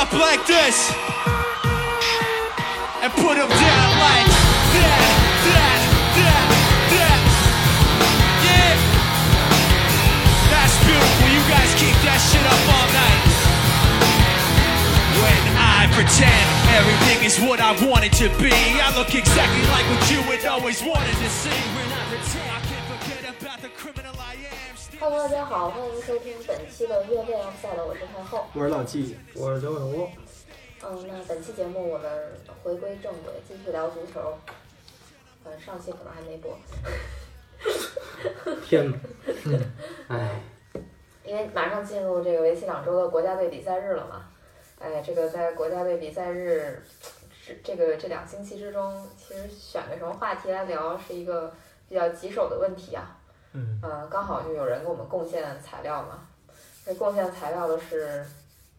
up like this and put them down like that, that, that, that. Yeah. That's beautiful. You guys keep that shit up all night. When I pretend everything is what I want it to be, I look exactly like what you had always wanted to see. When I pretend, I can't forget about the criminal Hello，大家好，欢迎收听本期的越练赛的，我是太后。我是老纪，我是九尾狐，嗯，那本期节目我们回归正轨，继续聊足球。嗯，上期可能还没播，天哪，哎，因为马上进入这个为期两周的国家队比赛日了嘛。哎，这个在国家队比赛日这这个这两星期之中，其实选个什么话题来聊是一个比较棘手的问题啊。嗯，嗯，刚好就有人给我们贡献材料嘛。这贡献材料的是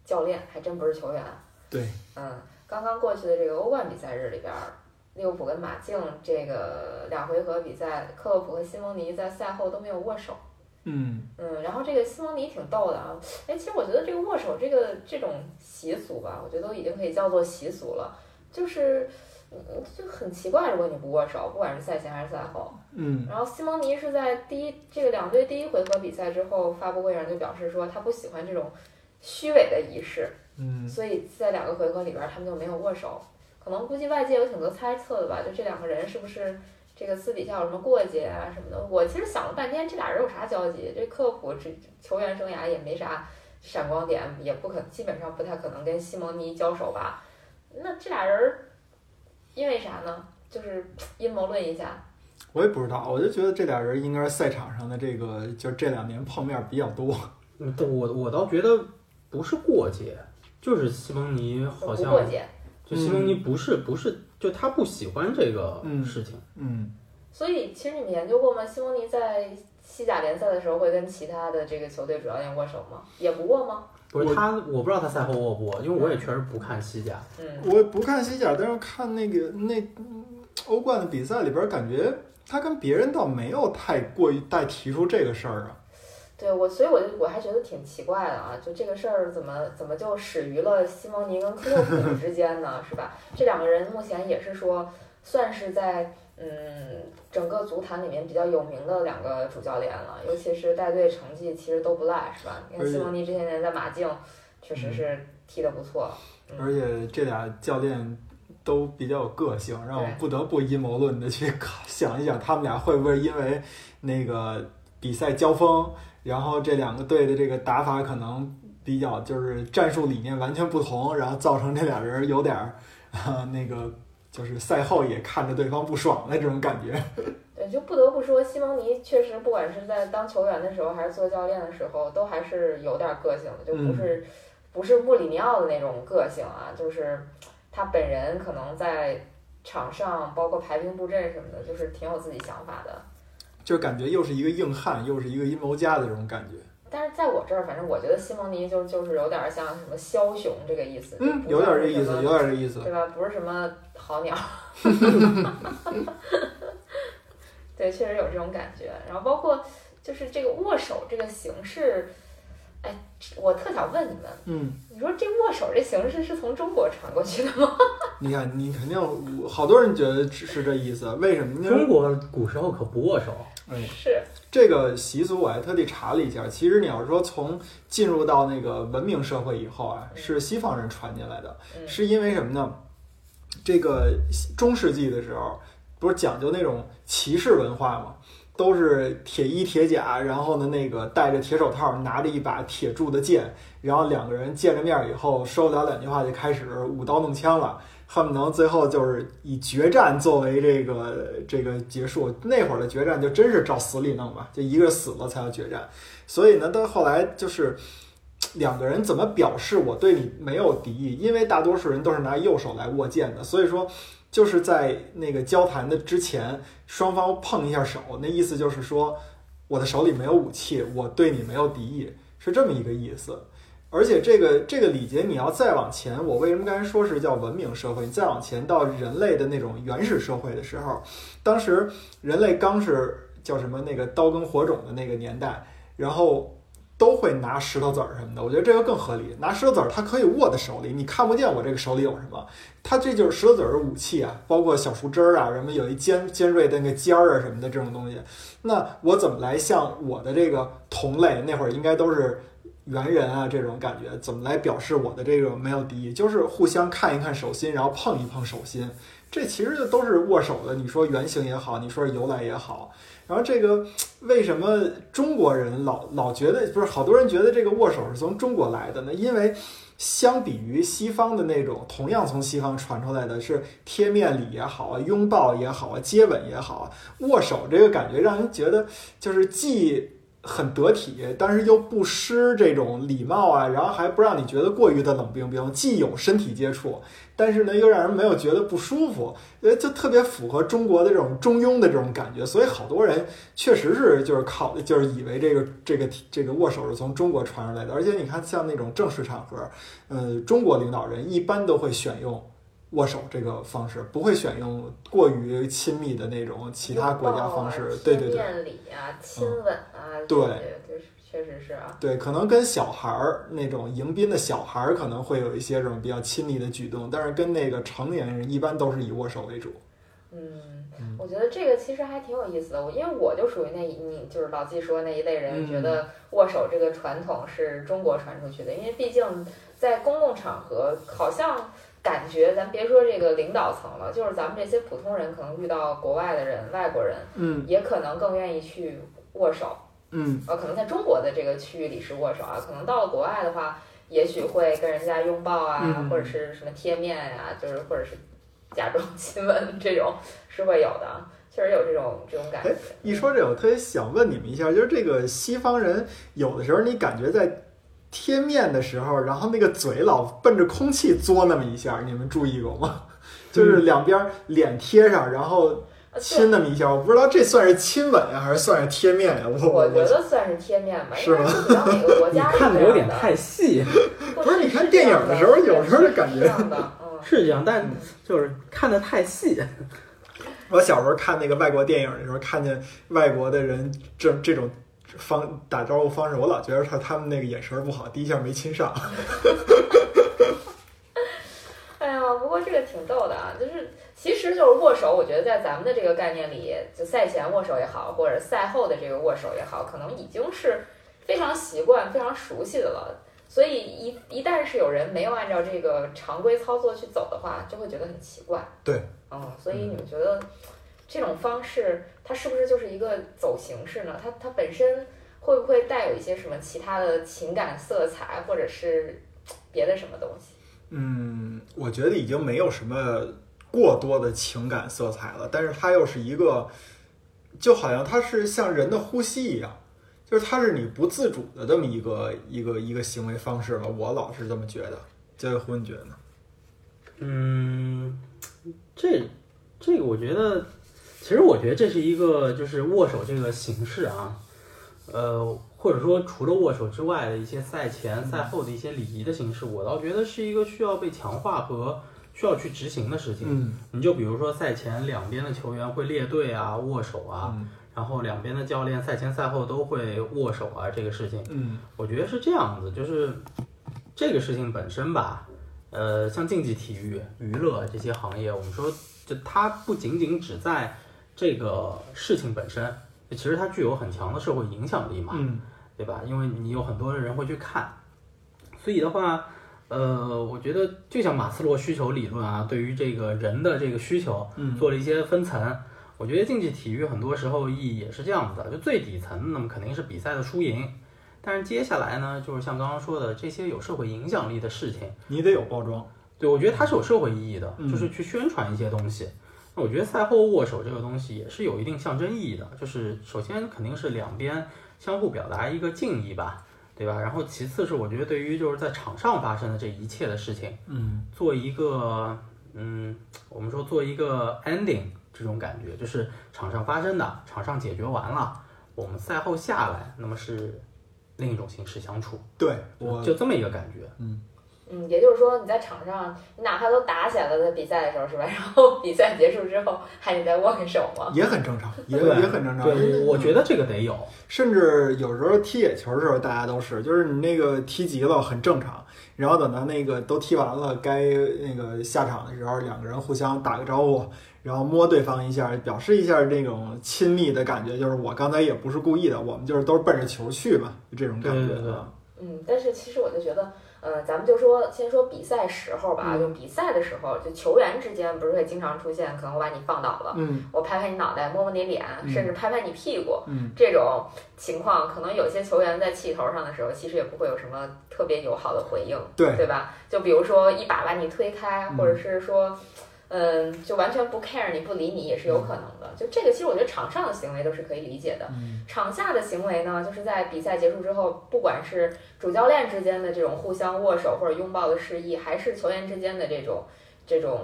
教练，还真不是球员。对，嗯，刚刚过去的这个欧冠比赛日里边儿，利物浦跟马竞这个两回合比赛，克洛普和西蒙尼在赛后都没有握手。嗯，嗯，然后这个西蒙尼挺逗的啊，哎，其实我觉得这个握手这个这种习俗吧，我觉得都已经可以叫做习俗了，就是。嗯，就很奇怪，如果你不握手，不管是赛前还是赛后。嗯，然后西蒙尼是在第一这个两队第一回合比赛之后，发布会上就表示说他不喜欢这种虚伪的仪式，嗯，所以在两个回合里边儿他们就没有握手。可能估计外界有挺多猜测的吧，就这两个人是不是这个私底下有什么过节啊什么的？我其实想了半天，这俩人有啥交集？这克洛普这球员生涯也没啥闪光点，也不可基本上不太可能跟西蒙尼交手吧？那这俩人儿因为啥呢？就是阴谋论一下。我也不知道，我就觉得这俩人应该是赛场上的这个，就这两年碰面比较多。嗯我我倒觉得不是过节，就是西蒙尼好不像过节，就西蒙尼不是不是，就他不喜欢这个嗯事情，嗯，所以其实你们研究过吗？西蒙尼在西甲联赛的时候会跟其他的这个球队主教练握手吗？也不握吗？我不是他，我不知道他赛后卧不握，因为我也确实不看西甲，嗯，我不看西甲，但是看那个那嗯欧冠的比赛里边，感觉他跟别人倒没有太过于带提出这个事儿啊。对我，所以我就我还觉得挺奇怪的啊，就这个事儿怎么怎么就始于了西蒙尼跟克洛普之间呢？是吧？这两个人目前也是说算是在嗯整个足坛里面比较有名的两个主教练了，尤其是带队成绩其实都不赖，是吧？你看西蒙尼这些年在马竞确实是踢得不错，嗯而且这俩教练都比较有个性，让我不得不阴谋论的去考想一想，他们俩会不会因为那个比赛交锋，然后这两个队的这个打法可能比较就是战术理念完全不同，然后造成这俩人有点儿、啊那个就是赛后也看着对方不爽的这种感觉。对，就不得不说，西蒙尼确实不管是在当球员的时候，还是做教练的时候，都还是有点个性的，就不是、不是穆里尼奥的那种个性啊，就是他本人可能在场上，包括排兵布阵什么的，就是挺有自己想法的。就感觉又是一个硬汉，又是一个阴谋家的这种感觉。但是在我这儿，反正我觉得西蒙尼就就是有点像什么枭雄这个意思，有点这意思，有点这意思。对吧？不是什么好鸟。对，确实有这种感觉。然后包括就是这个握手这个形式，哎，我特想问你们，嗯，你说这握手这形式是从中国传过去的吗？你看，你肯定好多人觉得只是这意思，为什么呢？中国古时候可不握手，哎，是，这个习俗我还特地查了一下，其实你要说从进入到那个文明社会以后啊，是西方人传进来的，嗯是因为什么呢？这个中世纪的时候，不是讲究那种骑士文化吗？都是铁衣铁甲，然后呢，那个戴着铁手套，拿着一把铁铸的剑，然后两个人见着面以后，说不了两句话就开始舞刀弄枪了，恨不能最后就是以决战作为这个这个结束。那会儿的决战就真是照死里弄吧，就一个死了才要决战。所以呢，到后来就是两个人怎么表示我对你没有敌意？因为大多数人都是拿右手来握剑的，所以说就是在那个交谈的之前，双方碰一下手，那意思就是说我的手里没有武器，我对你没有敌意，是这么一个意思。而且这个这个礼节你要再往前，我为什么刚才说是叫文明社会？你再往前到人类的那种原始社会的时候，当时人类刚是叫什么那个刀耕火种的那个年代，然后都会拿石头子儿什么的，我觉得这个更合理。拿石头子儿，它可以握在手里，你看不见我这个手里有什么，它这就是石头子儿的武器啊，包括小树枝儿啊，什么有一尖尖锐的那个尖儿啊什么的这种东西。那我怎么来向我的这个同类，那会儿应该都是猿人啊这种感觉，怎么来表示我的这个没有敌意？就是互相看一看手心，然后碰一碰手心，这其实都是握手的。你说原型也好，你说是由来也好。然后这个为什么中国人老老觉得不是好多人觉得这个握手是从中国来的呢？因为相比于西方的那种同样从西方传出来的是贴面礼也好啊，拥抱也好啊，接吻也好啊，握手这个感觉让人觉得就是既很得体，但是又不失这种礼貌啊，然后还不让你觉得过于的冷冰冰，既有身体接触，但是呢又让人没有觉得不舒服，呃，就特别符合中国的这种中庸的这种感觉，所以好多人确实是就是考就是以为这个这个这个握手是从中国传出来的，而且你看像那种正式场合，呃，中国领导人一般都会选用。握手这个方式不会选用过于亲密的那种其他国家方式对对对，贴面礼啊，亲吻啊，对确实是啊。对，可能跟小孩儿那种迎宾的小孩儿可能会有一些这种比较亲密的举动，但是跟那个成年人一般都是以握手为主。嗯，我觉得这个其实还挺有意思的。我因为我就属于那一，你就是老季说那一类人，嗯觉得握手这个传统是中国传出去的。因为毕竟在公共场合，好像感觉咱别说这个领导层了，就是咱们这些普通人，可能遇到国外的人、外国人，嗯也可能更愿意去握手。嗯呃，可能在中国的这个区域里是握手啊，可能到了国外的话，也许会跟人家拥抱啊，嗯或者是什么贴面呀、就是或者是假装亲吻这种是会有的，确实有这种这种感觉。一说这，我特别想问你们一下，就是这个西方人有的时候你感觉在贴面的时候，然后那个嘴老奔着空气嘬那么一下，你们注意过吗？就是两边脸贴上，然后呃亲那么一下，我不知道这算是亲吻呀，还是算是贴面呀？我对，我觉得算是贴面吧，是吗不知道哪个国你家看的有点太细，不不是你看电影的时候有时候就感觉是这样的，嗯，是这样，但就是看的太细。我小时候看那个外国电影的时候，看见外国的人这这种方打招呼方式，我老觉得他他们那个眼神不好，第一下没亲上。这个挺逗的啊，就是其实就是握手，我觉得在咱们的这个概念里，就赛前握手也好，或者赛后的这个握手也好，可能已经是非常习惯、非常熟悉的了。所以一一旦是有人没有按照这个常规操作去走的话，就会觉得很奇怪。对，嗯，所以你们觉得这种方式它是不是就是一个走形式呢？它它本身会不会带有一些什么其他的情感色彩，或者是别的什么东西？嗯，我觉得已经没有什么过多的情感色彩了，但是它又是一个，就好像它是像人的呼吸一样，就是它是你不自主的这么一个一个一个行为方式了。我老是这么觉得。这位胡，你觉得呢？嗯，这这个我觉得，其实我觉得这是一个就是握手这个形式啊，呃，或者说除了握手之外的一些赛前赛后的一些礼仪的形式，我倒觉得是一个需要被强化和需要去执行的事情。嗯你就比如说赛前两边的球员会列队啊、握手啊，嗯然后两边的教练赛前赛后都会握手啊，这个事情。嗯我觉得是这样子，就是这个事情本身吧，呃，像竞技体育、娱乐这些行业，我们说，就它不仅仅只在这个事情本身，其实它具有很强的社会影响力嘛，嗯对吧？因为你有很多的人会去看，所以的话，呃，我觉得就像马斯洛需求理论啊，对于这个人的这个需求嗯做了一些分层。我觉得竞技体育很多时候意义也是这样子的，就最底层，那么肯定是比赛的输赢，但是接下来呢，就是像刚刚说的这些有社会影响力的事情，你得有包装。对我觉得它是有社会意义的，嗯就是去宣传一些东西。那我觉得赛后握手这个东西也是有一定象征意义的，就是首先肯定是两边相互表达一个敬意吧，对吧？然后其次是我觉得对于就是在场上发生的这一切的事情，嗯做一个嗯，我们说做一个 ending 这种感觉，就是场上发生的，场上解决完了，我们赛后下来，那么是另一种形式相处，对我就这么一个感觉。嗯，嗯，也就是说你在场上，你哪怕都打起来了，在比赛的时候是吧？然后比赛结束之后，还得再握个手吗？也很正常，也也很正常。对，我觉得这个得有。甚至有时候踢野球的时候，大家都是，就是你那个踢急了很正常，然后等到那个都踢完了，该那个下场的时候，两个人互相打个招呼，然后摸对方一下，表示一下这种亲密的感觉，就是我刚才也不是故意的，我们就是都是奔着球去嘛，就这种感觉对对对啊。嗯，但是其实我就觉得，呃，咱们就说先说比赛时候吧，嗯就比赛的时候，就球员之间不是会经常出现，可能我把你放倒了，嗯我拍拍你脑袋，摸摸你脸，嗯甚至拍拍你屁股，嗯这种情况，可能有些球员在气头上的时候，其实也不会有什么特别友好的回应，对对吧？就比如说一把把你推开，嗯或者是说。嗯，就完全不 care 你不理你也是有可能的。就这个，其实我觉得场上的行为都是可以理解的。嗯场下的行为呢，就是在比赛结束之后，不管是主教练之间的这种互相握手或者拥抱的示意，还是球员之间的这种这种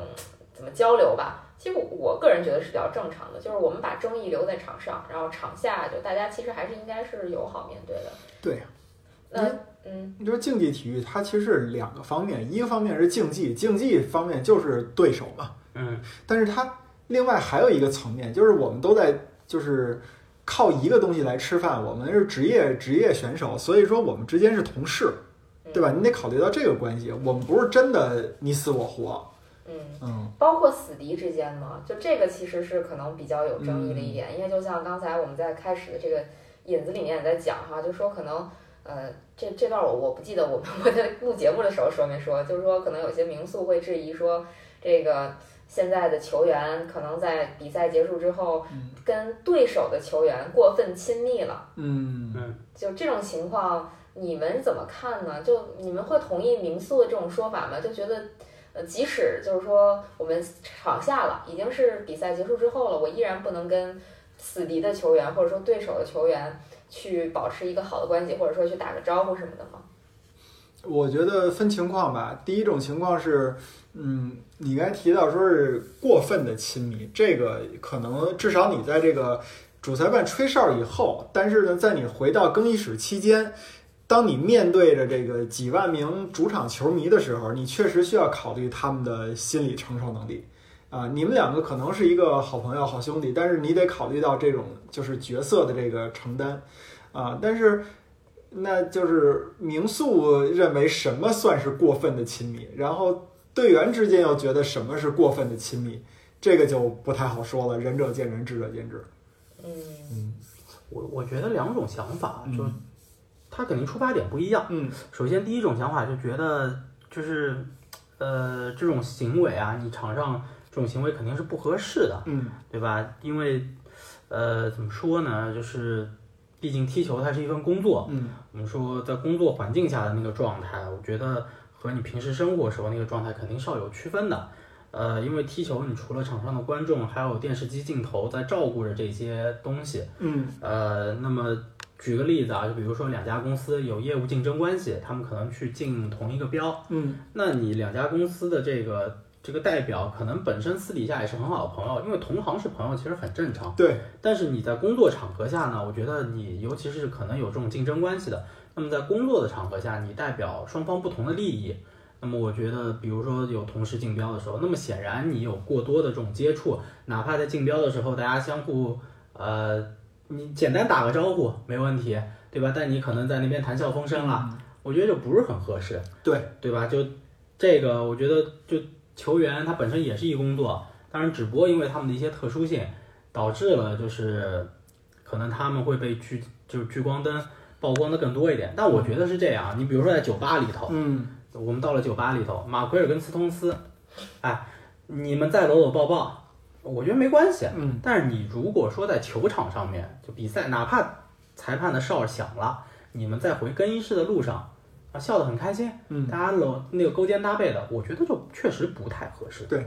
怎么交流吧，其实我个人觉得是比较正常的。就是我们把争议留在场上，然后场下就大家其实还是应该是友好面对的。对。那嗯你说竞技体育，它其实是两个方面，一个方面是竞技，竞技方面就是对手嘛，嗯，但是它另外还有一个层面，就是我们都在就是靠一个东西来吃饭，我们是职业职业选手，所以说我们之间是同事，对吧？你得考虑到这个关系，我们不是真的你死我活，嗯。嗯包括死敌之间嘛，就这个其实是可能比较有争议的一点，因为就像刚才我们在开始的这个引子里面也在讲哈，就说可能呃这这段我我不记得我们我在录节目的时候说没说，就是说可能有些名宿会质疑说这个现在的球员可能在比赛结束之后嗯跟对手的球员过分亲密了，嗯就这种情况你们怎么看呢？就你们会同意民宿的这种说法吗？就觉得。呃，即使就是说我们场下了，已经是比赛结束之后了，我依然不能跟死敌的球员或者说对手的球员去保持一个好的关系，或者说去打个招呼什么的吗？我觉得分情况吧。第一种情况是，嗯，你刚才提到说是过分的亲密，这个可能至少你在这个主裁判吹哨以后，但是呢，在你回到更衣室期间，当你面对着这个几万名主场球迷的时候，你确实需要考虑他们的心理承受能力。啊，你们两个可能是一个好朋友、好兄弟，但是你得考虑到这种就是角色的这个承担，啊，但是那就是民宿认为什么算是过分的亲密，然后队员之间又觉得什么是过分的亲密，这个就不太好说了，仁者见仁，智者见智。嗯嗯我我觉得两种想法，就嗯他肯定出发点不一样。嗯首先，第一种想法就觉得就是，呃，这种行为啊，你场上这种行为肯定是不合适的，嗯对吧？因为，呃，怎么说呢？就是，毕竟踢球它是一份工作，嗯我们说在工作环境下的那个状态，我觉得和你平时生活时候那个状态肯定是要有区分的。呃，因为踢球，你除了场上的观众，还有电视机镜头在照顾着这些东西。嗯呃，那么举个例子啊，就比如说两家公司有业务竞争关系，他们可能去竞同一个标，嗯那你两家公司的这个这个代表可能本身私底下也是很好的朋友，因为同行是朋友其实很正常。对，但是你在工作场合下呢，我觉得你尤其是可能有这种竞争关系的，那么在工作的场合下，你代表双方不同的利益。那么我觉得，比如说有同事竞标的时候，那么显然你有过多的这种接触，哪怕在竞标的时候，大家相互呃，你简单打个招呼没问题，对吧？但你可能在那边谈笑风生了，我觉得就不是很合适，对对吧？就这个，我觉得就球员他本身也是一工作，当然只不过因为他们的一些特殊性，导致了就是可能他们会被聚就是聚光灯曝光的更多一点。但我觉得是这样，你比如说在酒吧里头，嗯我们到了酒吧里头，马奎尔跟斯通斯，哎，你们再搂搂抱抱，我觉得没关系。嗯但是你如果说在球场上面就比赛，哪怕裁判的哨响了，你们在回更衣室的路上啊笑得很开心，嗯，大家搂那个勾肩搭背的，我觉得就确实不太合适。对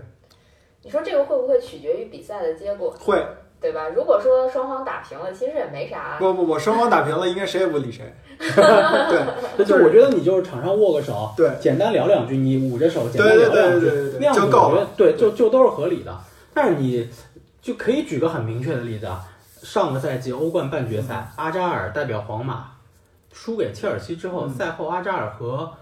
你说这个会不会取决于比赛的结果，会。对吧？如果说双方打平了，其实也没啥。不不不，双方打平了，应该谁也不理谁。对 就我觉得你就是场上握个手，对简单聊两句，你捂着手简单对对聊两句，对对对对，那样子就够了。我觉得对，就就都是合理的。但是你就可以举个很明确的例子啊，上个赛季欧冠半决赛，阿扎尔代表皇马输给切尔西之后，嗯赛后阿扎尔和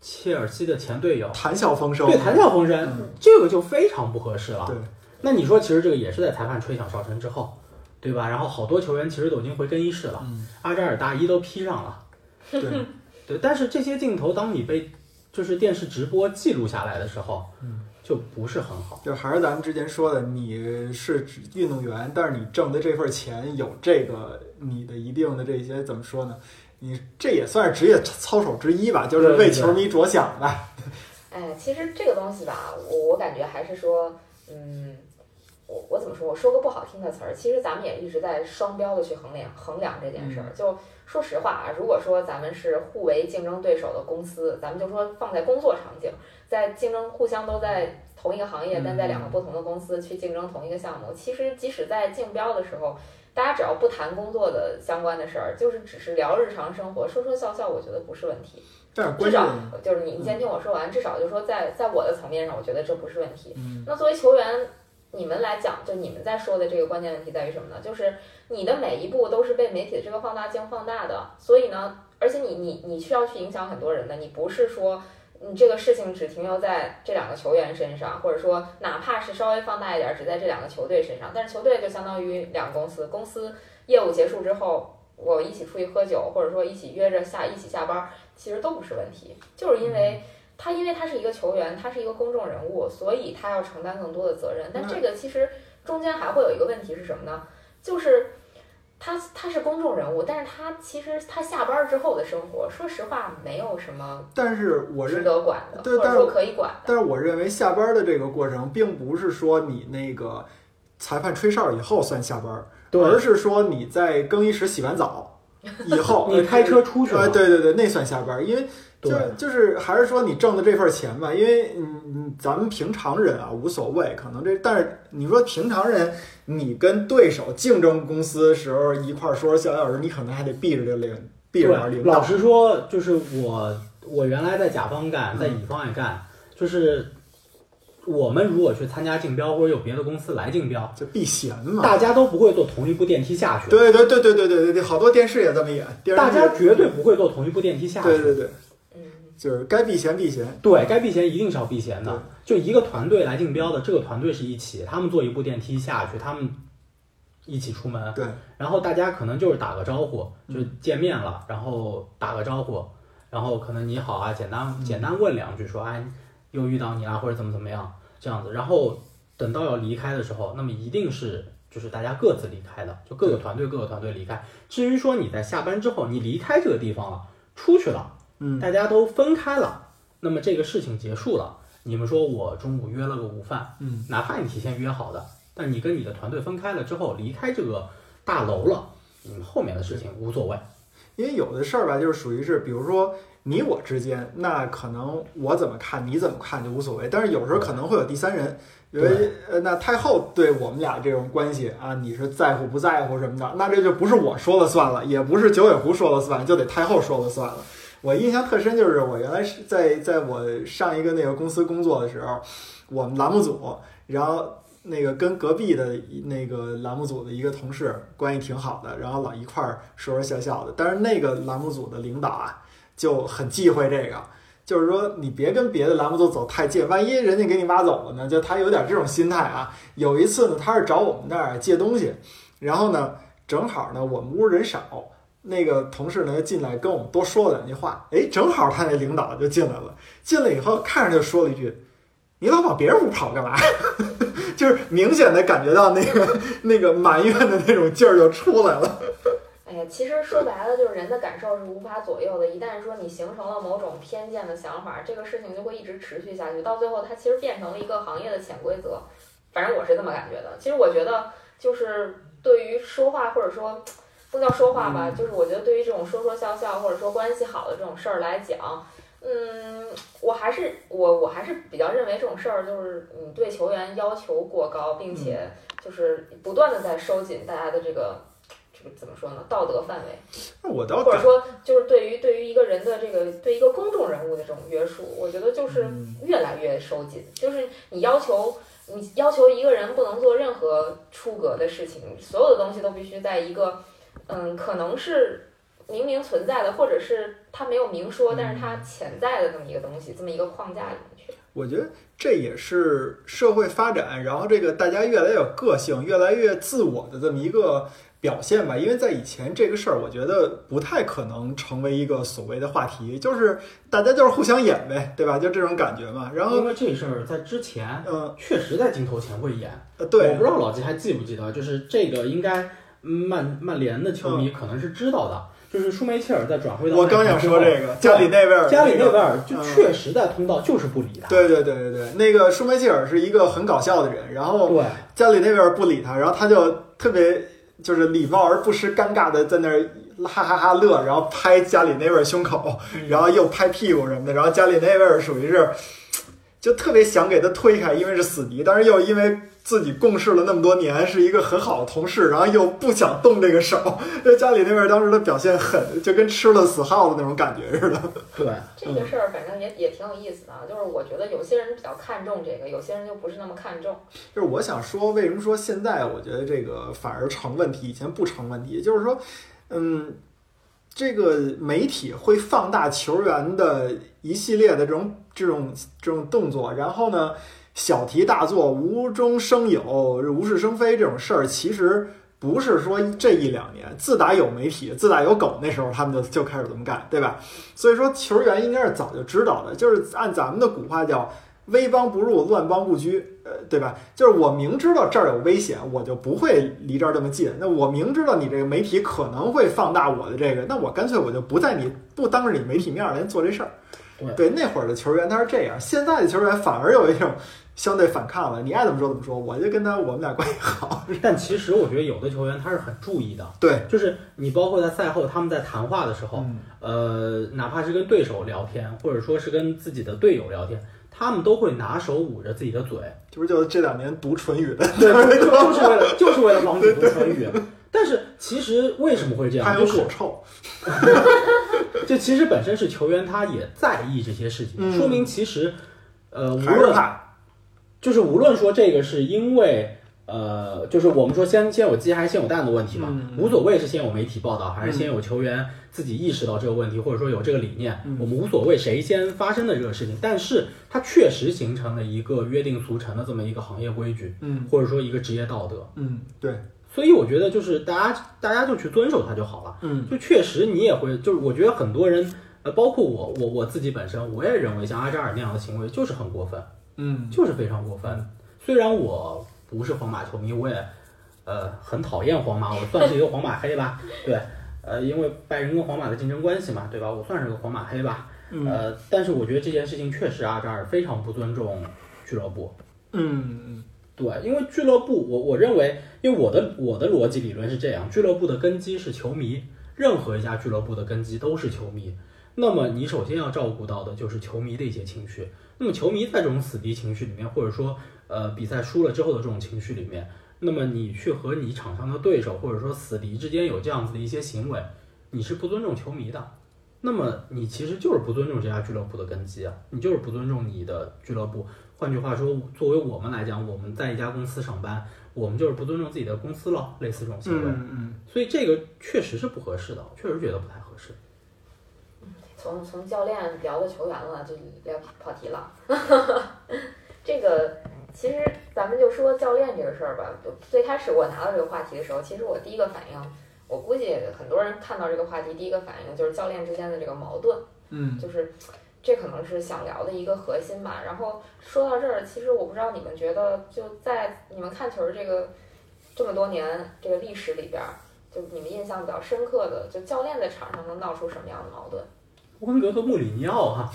切尔西的前队友，谈笑风生，对谈笑风生，嗯这个就非常不合适了。对，那你说，其实这个也是在裁判吹响哨声之后，对吧？然后好多球员其实都已经回更衣室了，嗯，阿扎尔大衣都披上了，对，对。但是这些镜头，当你被就是电视直播记录下来的时候，嗯，就不是很好。就还是咱们之前说的，你是运动员，但是你挣的这份钱有这个你的一定的这些怎么说呢？你这也算是职业操守之一吧，就是为球迷着想吧。哎，其实这个东西吧，我我感觉还是说，嗯，我我怎么说？我说个不好听的词儿，其实咱们也一直在双标的去衡量衡量这件事儿。就说实话啊，如果说咱们是互为竞争对手的公司，咱们就说放在工作场景，在竞争互相都在同一个行业，但在两个不同的公司去竞争同一个项目，其实即使在竞标的时候。大家只要不谈工作的相关的事儿，就是只是聊日常生活，说说笑笑，我觉得不是问题。至少，就是你，你先听我说完。至少就是说在，在我的层面上，我觉得这不是问题。嗯那作为球员，你们来讲，就你们在说的这个关键问题在于什么呢？就是你的每一步都是被媒体的这个放大镜放大的，所以呢，而且你你你需要去影响很多人的，你不是说。你这个事情只停留在这两个球员身上，或者说哪怕是稍微放大一点，只在这两个球队身上，但是球队就相当于两个公司，公司业务结束之后，我一起出去喝酒，或者说一起约着下一起下班，其实都不是问题，就是因为他因为他是一个球员，他是一个公众人物，所以他要承担更多的责任。但这个其实中间还会有一个问题是什么呢？就是他他是公众人物，但是他其实他下班之后的生活，说实话没有什么但是我值认，得管的，对但是或者说可以管的。但是我认为下班的这个过程，并不是说你那个裁判吹哨以后算下班，而是说你在更衣室洗完澡以后，你开车出去呃，对对对，那算下班，因为就对就是还是说你挣的这份钱吧，因为嗯嗯，咱们平常人啊无所谓，可能这但是你说平常人，你跟对手竞争公司的时候一块儿说说笑笑时，你可能还得避着这领避着点，领导老，实说，就是我我原来在甲方干，在嗯乙方也干，就是我们如果去参加竞标，或者有别的公司来竞标，就避嫌嘛。大家都不会坐同一部电梯下去，对对对对对对对对，好多电视也这么演，大家绝对不会坐同一部电梯下去。对对对，嗯，就是该避嫌避嫌。对，该避嫌一定是要避嫌的。就一个团队来竞标的，这个团队是一起，他们坐一部电梯下去，他们一起出门，对，然后大家可能就是打个招呼，嗯就见面了，然后打个招呼，然后可能你好啊，简单简单问两句，说哎又遇到你啦，或者怎么怎么样这样子，然后等到要离开的时候，那么一定是就是大家各自离开的，就各个团队各个团队离开。至于说你在下班之后你离开这个地方了，出去了。嗯，大家都分开了，那么这个事情结束了。你们说我中午约了个午饭，嗯，哪怕你提前约好的，但你跟你的团队分开了之后，离开这个大楼了，你们后面的事情无所谓。因为有的事儿吧，就是属于是，比如说你我之间，那可能我怎么看，你怎么看就无所谓。但是有时候可能会有第三人，因为呃，那太后对我们俩这种关系啊，你是在乎不在乎什么的，那这就不是我说了算了，也不是九尾狐说了算，就得太后说了算了。我印象特深，就是我原来是在在我上一个那个公司工作的时候，我们栏目组，然后那个跟隔壁的那个栏目组的一个同事关系挺好的，然后老一块儿说说笑笑的。但是那个栏目组的领导啊，就很忌讳这个，就是说你别跟别的栏目组走太近，万一人家给你挖走了呢？就他有点这种心态啊。有一次呢，他是找我们那儿借东西，然后呢，正好呢我们屋人少。那个同事呢进来跟我们多说了两句话，哎，正好他那领导就进来了。进来以后看着就说了一句：“你老往别人屋跑干嘛？” 就是明显的感觉到那个那个埋怨的那种劲儿就出来了。哎呀，其实说白了就是人的感受是无法左右的。一旦说你形成了某种偏见的想法，这个事情就会一直持续下去，到最后它其实变成了一个行业的潜规则。反正我是这么感觉的。其实我觉得就是对于说话或者说不叫说话吧，就是我觉得对于这种说说笑笑或者说关系好的这种事儿来讲，嗯，我还是我我还是比较认为这种事儿就是你对球员要求过高，并且就是不断的在收紧大家的这个这个怎么说呢道德范围，我倒或者说就是对于对于一个人的这个对一个公众人物的这种约束，我觉得就是嗯。越来越收紧，就是你要求。你要求一个人不能做任何出格的事情，所有的东西都必须在一个，嗯，可能是明明存在的，或者是他没有明说，但是嗯他潜在的这么一个东西，这么一个框架里面去。我觉得这也是社会发展，然后这个大家越来越有个性、越来越自我的这么一个表现吧。因为在以前这个事儿，我觉得不太可能成为一个所谓的话题，就是大家就是互相演呗，对吧？就这种感觉嘛。然后因，为这事儿在之前嗯，确实在镜头前会演，呃，对我不知道老季还记不记得，就是这个应该曼曼联的球迷可能是知道的，就是舒梅切尔在转会到我刚想说这个，加里内维尔，加里内维那尔就嗯。确实在通道就是不理他，对对对对对，那个舒梅切尔是一个很搞笑的人，然后对。加里内维尔不理他，然后他就特别就是礼貌而不失尴尬的在那儿哈哈哈乐，然后拍加里内维尔胸口，然后又拍屁股什么的，然后加里内维尔属于是就特别想给他推开，因为是死敌，但是又因为自己共事了那么多年，是一个很好的同事，然后又不想动这个手，因为家里内维尔当时的表现很就跟吃了死耗子那种感觉似的。对，这个事儿反正也也挺有意思的啊，就是我觉得有些人比较看重这个，有些人就不是那么看重。就是我想说，为什么说现在我觉得这个反而成问题，以前不成问题？就是说，嗯，这个媒体会放大球员的一系列的这种这种这种动作，然后呢，小题大做、无中生有、无事生非这种事儿，其实。不是说这一两年，自打有媒体，自打有狗那时候，他们就就开始这么干，对吧？所以说球员应该是早就知道的，就是按咱们的古话叫“危邦不入，乱邦不居”，呃，对吧？就是我明知道这儿有危险，我就不会离这儿这么近。那我明知道你这个媒体可能会放大我的这个，那我干脆我就不在你不当着你媒体面儿来做这事儿。对那会儿的球员他是这样，现在的球员反而有一种相对反抗了。你爱怎么说怎么说，我就跟他我们俩关系好。但其实我觉得有的球员他是很注意的，对，就是你包括在赛后他们在谈话的时候，嗯，呃，哪怕是跟对手聊天，或者说是跟自己的队友聊天，他们都会拿手捂着自己的嘴，这不就这两年读唇语的，对，就就是为了就是为了防止读唇语。但是其实为什么会这样？还有就是口臭。这其实本身是球员他也在意这些事情，嗯说明其实呃无论怕。就是无论说这个是因为呃，就是我们说先先有鸡还是先有蛋的问题嘛，嗯无所谓是先有媒体报道还是先有球员自己意识到这个问题，或者说有这个理念，嗯我们无所谓谁先发生的这个事情，但是它确实形成了一个约定俗成的这么一个行业规矩，嗯或者说一个职业道德，嗯，对，所以我觉得就是大家大家就去遵守它就好了。嗯就确实你也会，就是我觉得很多人，呃，包括我，我我自己本身，我也认为像阿扎尔那样的行为就是很过分，嗯就是非常过分。虽然我不是皇马球迷，我也呃很讨厌皇马，我算是一个皇马黑吧，对，呃，因为拜仁跟皇马的竞争关系嘛，对吧？我算是个皇马黑吧，嗯呃，但是我觉得这件事情确实阿扎尔非常不尊重俱乐部，嗯嗯对，因为俱乐部，我我认为，因为我的我的逻辑理论是这样，俱乐部的根基是球迷，任何一家俱乐部的根基都是球迷。那么你首先要照顾到的就是球迷的一些情绪。那么球迷在这种死敌情绪里面，或者说呃比赛输了之后的这种情绪里面，那么你去和你场上的对手或者说死敌之间有这样子的一些行为，你是不尊重球迷的。那么你其实就是不尊重这家俱乐部的根基啊，你就是不尊重你的俱乐部。换句话说，作为我们来讲，我们在一家公司上班，我们就是不尊重自己的公司了，类似这种行为。嗯嗯所以这个确实是不合适的，我确实觉得不太合适。从从教练聊到球员了，就聊跑题了。这个其实咱们就说教练这个事儿吧。最开始我拿到这个话题的时候，其实我第一个反应，我估计很多人看到这个话题，第一个反应就是教练之间的这个矛盾，嗯就是这可能是想聊的一个核心吧。然后说到这儿，其实我不知道你们觉得，就在你们看球儿这个这么多年这个历史里边儿，就你们印象比较深刻的，就教练在场上能闹出什么样的矛盾？温格和穆里尼奥啊，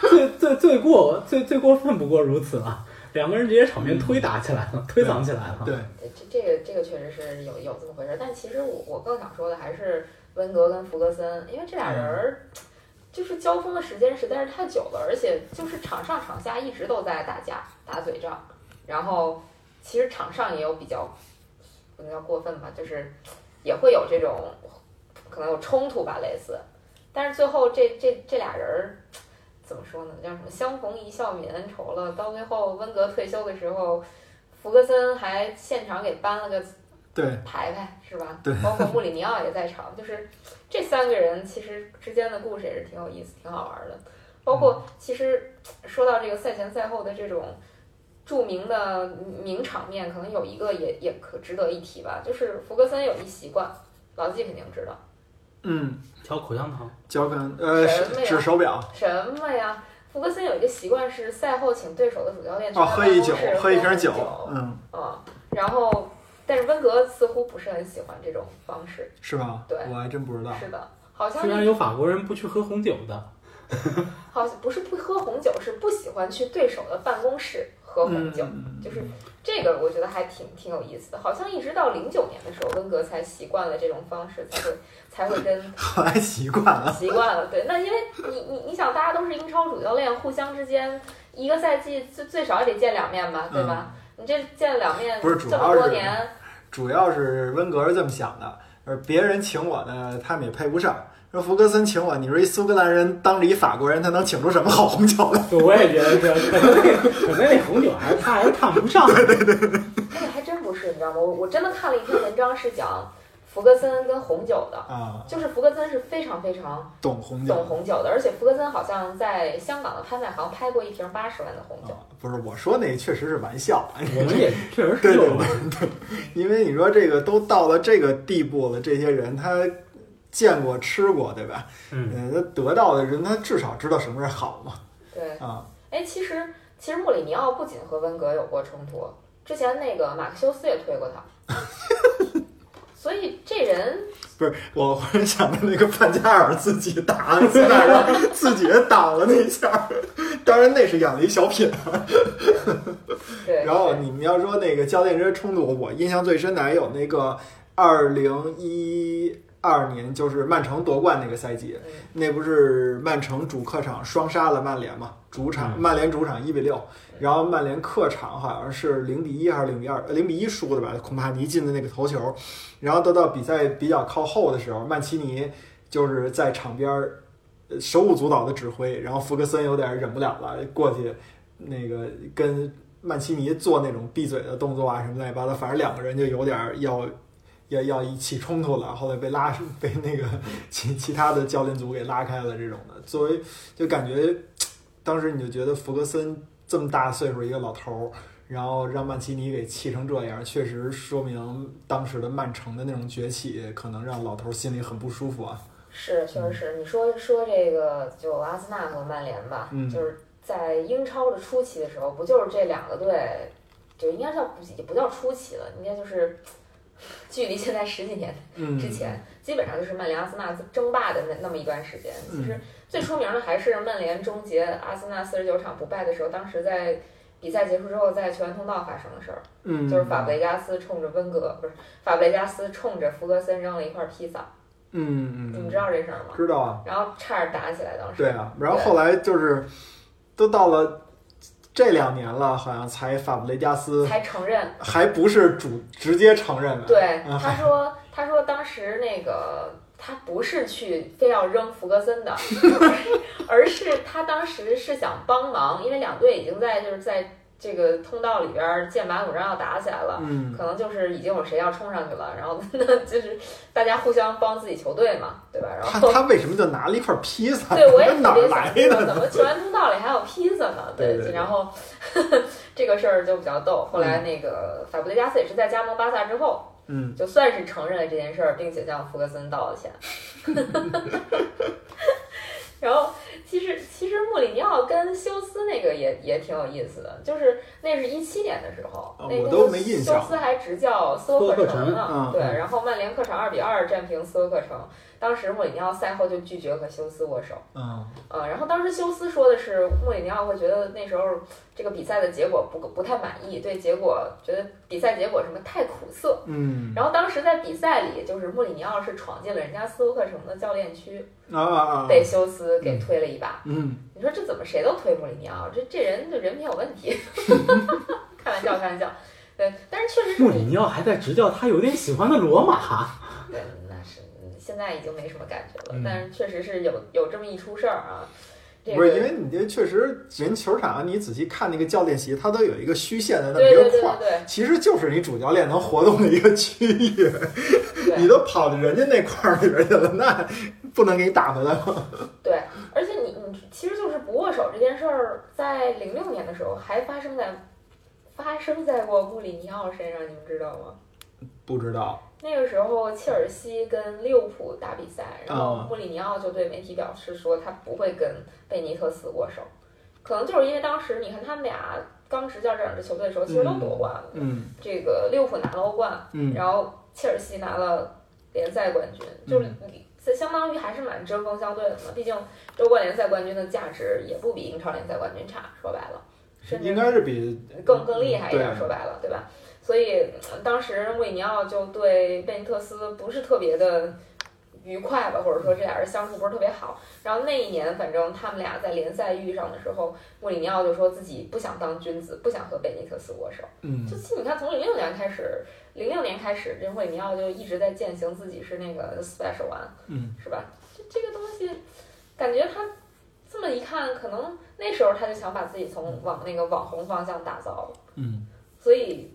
最最最过最最过分不过如此了，两个人直接场面推打起来了，推搡起来了。对，这这这个这个确实是有有这么回事儿，但其实我我更想说的还是温格跟弗格森，因为这俩人儿就是交锋的时间实在是太久了，而且就是场上场下一直都在打架打嘴仗，然后其实场上也有比较不能叫过分吧，就是也会有这种可能有冲突吧，类似，但是最后这这这俩人儿。怎么说呢？叫什么“相逢一笑泯恩仇”了。到最后，温格退休的时候，弗格森还现场给颁了个对，牌牌是吧？对包括穆里尼奥也在场，就是这三个人其实之间的故事也是挺有意思、挺好玩的。包括其实说到这个赛前赛后的这种著名的名场面，可能有一个也也可值得一提吧，就是福格森有一习惯，老季肯定知道嗯，嚼口香糖，交跟呃什么呀指手表什么呀？福格森有一个习惯是赛后请对手的主教练去哦，喝一酒喝一瓶酒酒，，嗯，啊，然后但是温格似乎不是很喜欢这种方式。是吧？对我还真不知道。是的，好像虽然有法国人不去喝红酒的，好像不是不喝红酒，是不喜欢去对手的办公室喝红酒。嗯，就是这个，我觉得还挺挺有意思的。好像一直到零九年的时候，温格才习惯了这种方式，才会才会跟 后来习惯了。习惯了。对，那因为你你你想，大家都是英超主教练，互相之间一个赛季最最少也得见两面吧，对吧？你这见了两面不是主这要是么多年，主要是温格是这么想的，而别人请我呢，他们也配不上。说福格森请我，你说一苏格兰人当着一法国人，他能请出什么好红酒来？我也觉得是，可能那可能那红酒还是他还是看不上。对对对那个还真不是，你知道吗？我我真的看了一篇文章，是讲福格森跟红酒的。啊，就是福格森是非常非常懂红酒懂酒。红酒的，而且福格森好像在香港的拍卖行拍过一瓶八十万的红酒。啊，不是我说那确实是玩笑，啊我们也 确实对对是有对因为你说这个都到了这个地步了，这些人他见过吃过，对吧？嗯，嗯，他得到的人他至少知道什么是好嘛。对，啊，哎，其实其实穆里尼奥不仅和温格有过冲突，之前那个马克修斯也推过他。所以这人不是，我忽然想到那个范加尔自己打阿森纳，然后自己人挡了那一下，当然那是演了一小品。对，然后你们要说那个教练之间冲突，我印象最深的还有那个二零一二年，就是曼城夺冠那个赛季，嗯那不是曼城主客场双杀了曼联嘛？主场嗯曼联主场一比六，然后曼联客场好像是零比一还是零比二，零比一输的吧？孔帕尼进的那个头球，然后都到比赛比较靠后的时候，曼奇尼就是在场边儿呃手舞足蹈的指挥，然后福格森有点忍不了了，过去那个跟曼奇尼做那种闭嘴的动作啊什么乱七八糟，反正两个人就有点儿要要要一起冲突了，后来被拉 被那个其其他的教练组给拉开了这种的。作为就感觉当时你就觉得弗格森这么大岁数一个老头儿，然后让曼奇尼给气成这样，确实说明当时的曼城的那种崛起，可能让老头儿心里很不舒服啊。是确实是。你说说这个就阿森纳和曼联吧，嗯就是在英超的初期的时候，不就是这两个队，就应该叫不也不叫初期了，应该就是距离现在十几年嗯，之前，基本上就是曼联、阿森纳争霸的那那么一段时间。其实嗯最出名的还是曼联终结阿森纳四十九场不败的时候，当时在比赛结束之后，在球员通道发生的事儿，嗯，就是法布雷加斯冲着温格不是法布雷加斯冲着福格森扔了一块披萨，嗯嗯，你们知道这事儿吗？知道啊。然后差点打起来，当时。对啊，然后后来就是都到了这两年了，好像才法布雷加斯才承认，还不是主直接承认的。对，嗯他说，他说当时那个他不是去非要扔弗格森的，而是他当时是想帮忙，因为两队已经在就是在这个通道里边儿剑拔弩张要打起来了。嗯，可能就是已经有谁要冲上去了，然后那 就是大家互相帮自己球队嘛，对吧？然后他为什么就拿了一块披萨？对我也特别哪儿来想知道，的？怎么球员通道里还有披萨呢？对对对然后 这个事儿就比较逗。后来那个法布雷加斯也是在加盟巴萨之后，嗯，就算是承认了这件事儿，并且向福格森道了歉。然后，其实其实穆里尼奥跟休斯那个也也挺有意思的，就是那是一七年的时候，那个没印象休斯还执教斯托克城呢，嗯对，然后曼联客场二比二战平斯托克城。当时穆里尼奥赛后就拒绝和休斯握手，嗯呃，然后当时休斯说的是穆里尼奥会觉得那时候这个比赛的结果不不太满意，对结果觉得比赛结果什么太苦涩，嗯然后当时在比赛里，就是穆里尼奥是闯进了人家斯托克城的教练区，啊啊啊！被休斯给推了一把。嗯，你说这怎么谁都推穆里尼奥？这这人就人品有问题。开玩笑，开玩笑。对，但是确实是穆里尼奥还在执教他有点喜欢的罗马。对，现在已经没什么感觉了，嗯但是确实是有有这么一出事儿啊。这个不是因为你这确实人球场，你仔细看那个教练席，它都有一个虚线的那么对对对一个块儿，对对其实就是你主教练能活动的一个区域。你都跑到人家那块儿里边去了，那不能给你打回来吗？对，而且你你其实就是不握手这件事儿，在零六年的时候还发生在发生在过穆里尼奥身上，你们知道吗？不知道，那个时候，切尔西跟利物浦打比赛，然后啊。穆里尼奥就对媒体表示说，他不会跟贝尼特斯握手，可能就是因为当时你看他们俩刚执教这两支球队的时候，其实都夺冠了，嗯。这个利物浦拿了欧冠，嗯。然后切尔西拿了联赛冠军，就是这相当于还是蛮针锋相对的嘛。毕竟欧冠联赛冠军的价值也不比英超联赛冠军差，说白了，甚至应该是比更更厉害一点，对。说白了，对吧？所以呃当时穆里尼奥就对贝尼特斯不是特别的愉快吧，或者说这俩人相处不是特别好。然后那一年，反正他们俩在联赛遇上的时候，穆里尼奥就说自己不想当君子，不想和贝尼特斯握手。嗯就其实你看，从零六年开始，零六年开始，这穆里尼奥就一直在践行自己是那个 special one，嗯是吧？这这个东西，感觉他这么一看，可能那时候他就想把自己从往那个网红方向打造了。嗯，所以，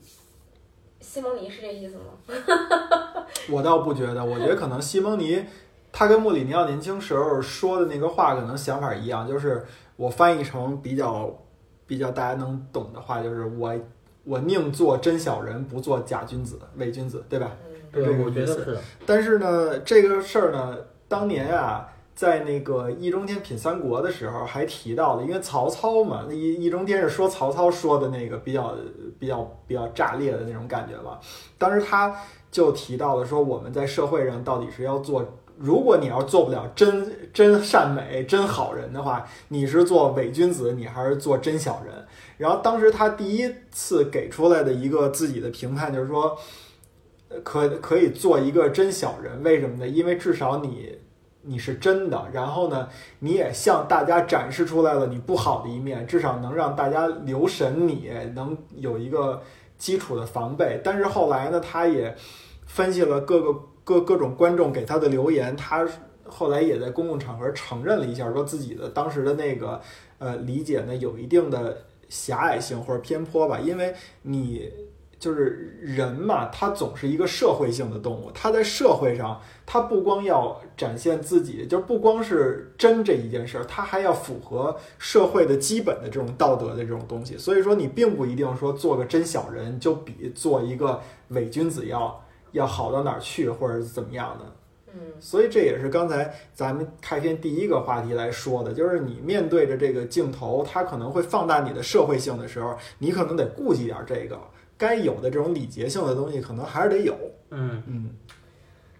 西蒙尼是这意思吗？我倒不觉得，我觉得可能西蒙尼他跟穆里尼奥年轻时候说的那个话，可能想法一样，就是我翻译成比较比较大家能懂的话，就是我我宁做真小人，不做假君子、伪君子，对吧？对，个我觉得是。但是呢，这个事儿呢，当年啊，在那个易中天品三国的时候还提到了，因为曹操嘛，那易易中天是说曹操说的那个比较比较比较炸裂的那种感觉嘛。当时他就提到了说，我们在社会上到底是要做。如果你要做不了真真善美、真好人的话，你是做伪君子，你还是做真小人？然后当时他第一次给出来的一个自己的评判就是说，可可以做一个真小人，为什么呢？因为至少你你是真的，然后呢，你也向大家展示出来了你不好的一面，至少能让大家留神你，能有一个基础的防备。但是后来呢，他也分析了各个各各种观众给他的留言，他后来也在公共场合承认了一下，说自己的当时的那个呃理解呢有一定的狭隘性或者偏颇吧，因为你就是人嘛，他总是一个社会性的动物，他在社会上，他不光要展现自己，就不光是真这一件事儿，他还要符合社会的基本的这种道德的这种东西。所以说，你并不一定说做个真小人就比做一个伪君子要要好到哪儿去，或者是怎么样的。嗯，所以这也是刚才咱们开篇第一个话题来说的，就是你面对着这个镜头，它可能会放大你的社会性的时候，你可能得顾及点这个该有的这种礼节性的东西，可能还是得有。嗯，嗯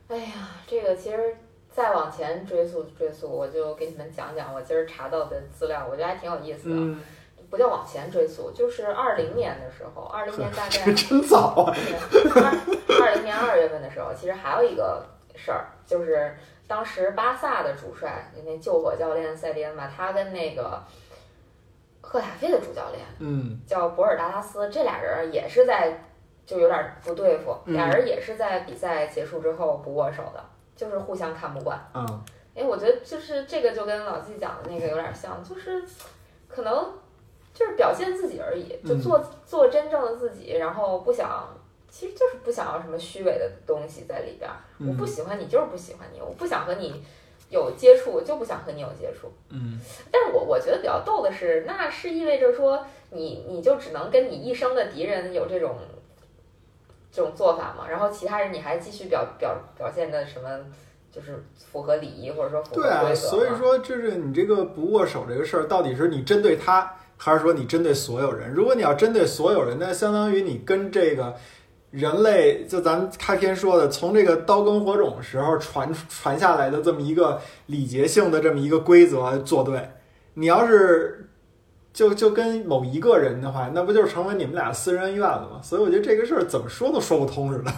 哎呀，这个其实再往前追溯追溯，我就给你们讲讲我今儿查到的资料，我觉得还挺有意思的。嗯，不叫往前追溯，就是二零年的时候，二零年大概真早啊！二二零年二月份的时候，其实还有一个事儿，就是当时巴萨的主帅那救火教练塞蒂恩嘛，他跟那个赫塔菲的主教练嗯叫博尔达拉斯，这俩人也是在就有点不对付，嗯俩人也是在比赛结束之后不握手的，就是互相看不惯。嗯哎，我觉得就是这个就跟老季讲的那个有点像，就是可能就是表现自己而已，就嗯做、做真正的自己，然后不想，其实就是不想要什么虚伪的东西在里边儿。我不嗯喜欢你就是不喜欢你，我不想和你有接触，我就不想和你有接触。嗯但是我我觉得比较逗的是，那是意味着说你你就只能跟你一生的敌人有这种这种做法吗？然后其他人你还继续表表表现的什么，就是符合礼仪或者说符合对啊，所以说就是你这个不握手这个事儿，到底是你针对他，还是说你针对所有人？如果你要针对所有人，那相当于你跟这个人类，就咱们开篇说的，从这个刀耕火种时候传传下来的这么一个礼节性的这么一个规则作对。你要是就就跟某一个人的话，那不就是成为你们俩私人恩怨了吗？所以我觉得这个事儿怎么说都说不通似的。